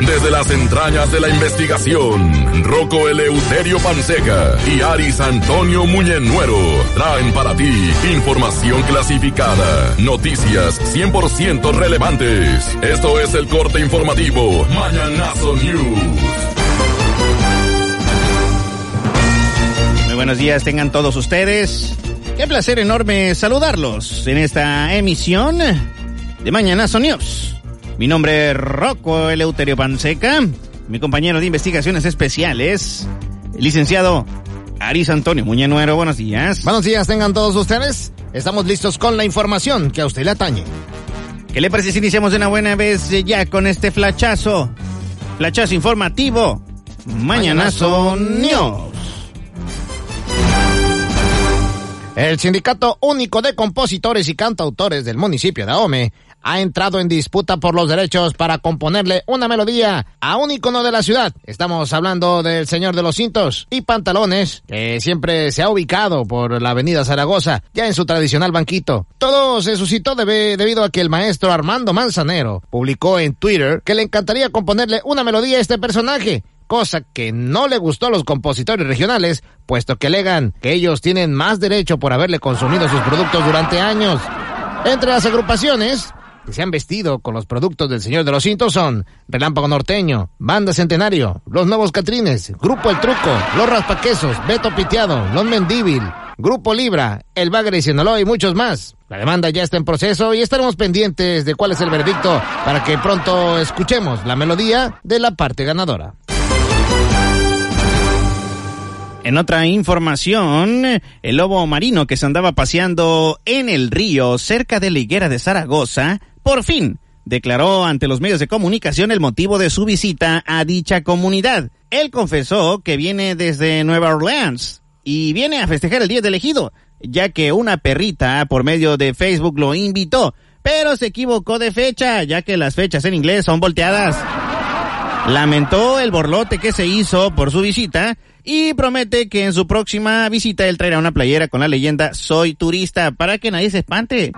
Desde las entrañas de la investigación, Rocco Eleuterio Panseca y Aris Antonio Muñenuero traen para ti información clasificada, noticias 100% relevantes. Esto es el corte informativo Mañanazo News. Muy buenos días, tengan todos ustedes. Qué placer enorme saludarlos en esta emisión de Mañanazo News. Mi nombre es Rocco Eleuterio Panseca, mi compañero de investigaciones especiales, el licenciado Aris Antonio Muñenuero. Buenos días. Buenos días, tengan todos ustedes. Estamos listos con la información que a usted le atañe. ¿Qué le parece si iniciamos de una buena vez ya con este flachazo? Flachazo informativo. Mañanazo News. El Sindicato Único de Compositores y Cantautores del municipio de Ahome ha entrado en disputa por los derechos para componerle una melodía a un icono de la ciudad. Estamos hablando del señor de los cintos y pantalones, que siempre se ha ubicado por la avenida Zaragoza, ya en su tradicional banquito. Todo se suscitó debido a que el maestro Armando Manzanero publicó en Twitter que le encantaría componerle una melodía a este personaje cosa que no le gustó a los compositores regionales, puesto que alegan que ellos tienen más derecho por haberle consumido sus productos durante años. Entre las agrupaciones que se han vestido con los productos del Señor de los Cintos son Relámpago Norteño, Banda Centenario, Los Nuevos Catrines, Grupo El Truco, Los Raspaquesos, Beto Piteado, Los Mendíbil, Grupo Libra, El Bagre y Sinaloa y muchos más. La demanda ya está en proceso y estaremos pendientes de cuál es el veredicto para que pronto escuchemos la melodía de la parte ganadora. En otra información, el lobo marino que se andaba paseando en el río cerca de la higuera de Zaragoza, por fin declaró ante los medios de comunicación el motivo de su visita a dicha comunidad. Él confesó que viene desde Nueva Orleans y viene a festejar el Día del Ejido, ya que una perrita por medio de Facebook lo invitó, pero se equivocó de fecha, ya que las fechas en inglés son volteadas. Lamentó el borlote que se hizo por su visita y promete que en su próxima visita él traerá una playera con la leyenda Soy turista para que nadie se espante.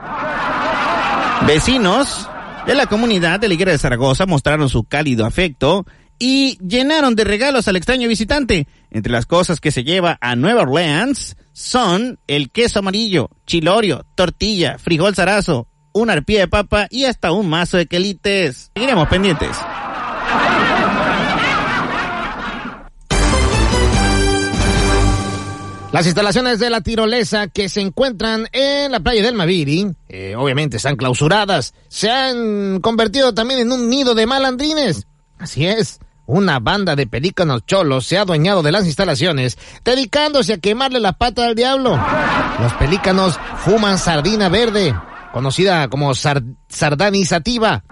Vecinos de la comunidad de la Higuera de Zaragoza mostraron su cálido afecto y llenaron de regalos al extraño visitante. Entre las cosas que se lleva a Nueva Orleans son el queso amarillo, chilorio, tortilla, frijol zarazo, una arpía de papa y hasta un mazo de quelites. Seguiremos pendientes. Las instalaciones de la tirolesa que se encuentran en la playa del Maviri, eh, obviamente están clausuradas, se han convertido también en un nido de malandrines. Así es, una banda de pelícanos cholos se ha adueñado de las instalaciones, dedicándose a quemarle la pata al diablo. Los pelícanos fuman sardina verde, conocida como sardanizativa,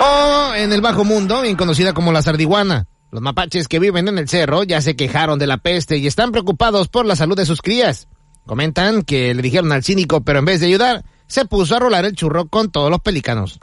o en el bajo mundo, bien conocida como la sardiguana. Los mapaches que viven en el cerro ya se quejaron de la peste y están preocupados por la salud de sus crías. Comentan que le dijeron al cínico, pero en vez de ayudar, se puso a rolar el churro con todos los pelícanos.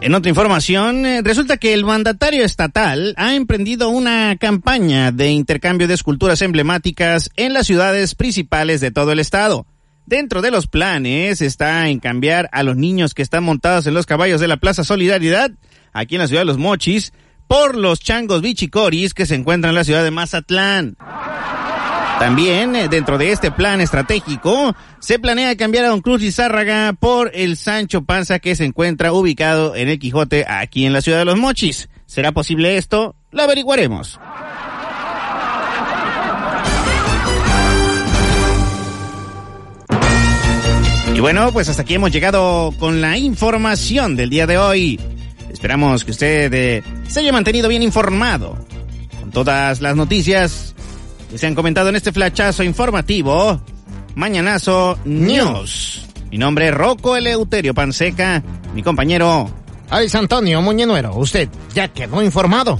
En otra información, eh, resulta que el mandatario estatal ha emprendido una campaña de intercambio de esculturas emblemáticas en las ciudades principales de todo el estado. Dentro de los planes está en cambiar a los niños que están montados en los caballos de la Plaza Solidaridad, aquí en la ciudad de Los Mochis, por los changos bichicoris que se encuentran en la ciudad de Mazatlán. También, eh, dentro de este plan estratégico, se planea cambiar a Don Cruz Zárraga por el Sancho Panza que se encuentra ubicado en el Quijote aquí en la ciudad de Los Mochis. ¿Será posible esto? Lo averiguaremos. Y bueno, pues hasta aquí hemos llegado con la información del día de hoy. Esperamos que usted eh, se haya mantenido bien informado con todas las noticias que se han comentado en este flachazo informativo. Mañanazo News. Mi nombre es Rocco Eleuterio Panseca, mi compañero. Alex Antonio Muñenuero, usted ya quedó informado.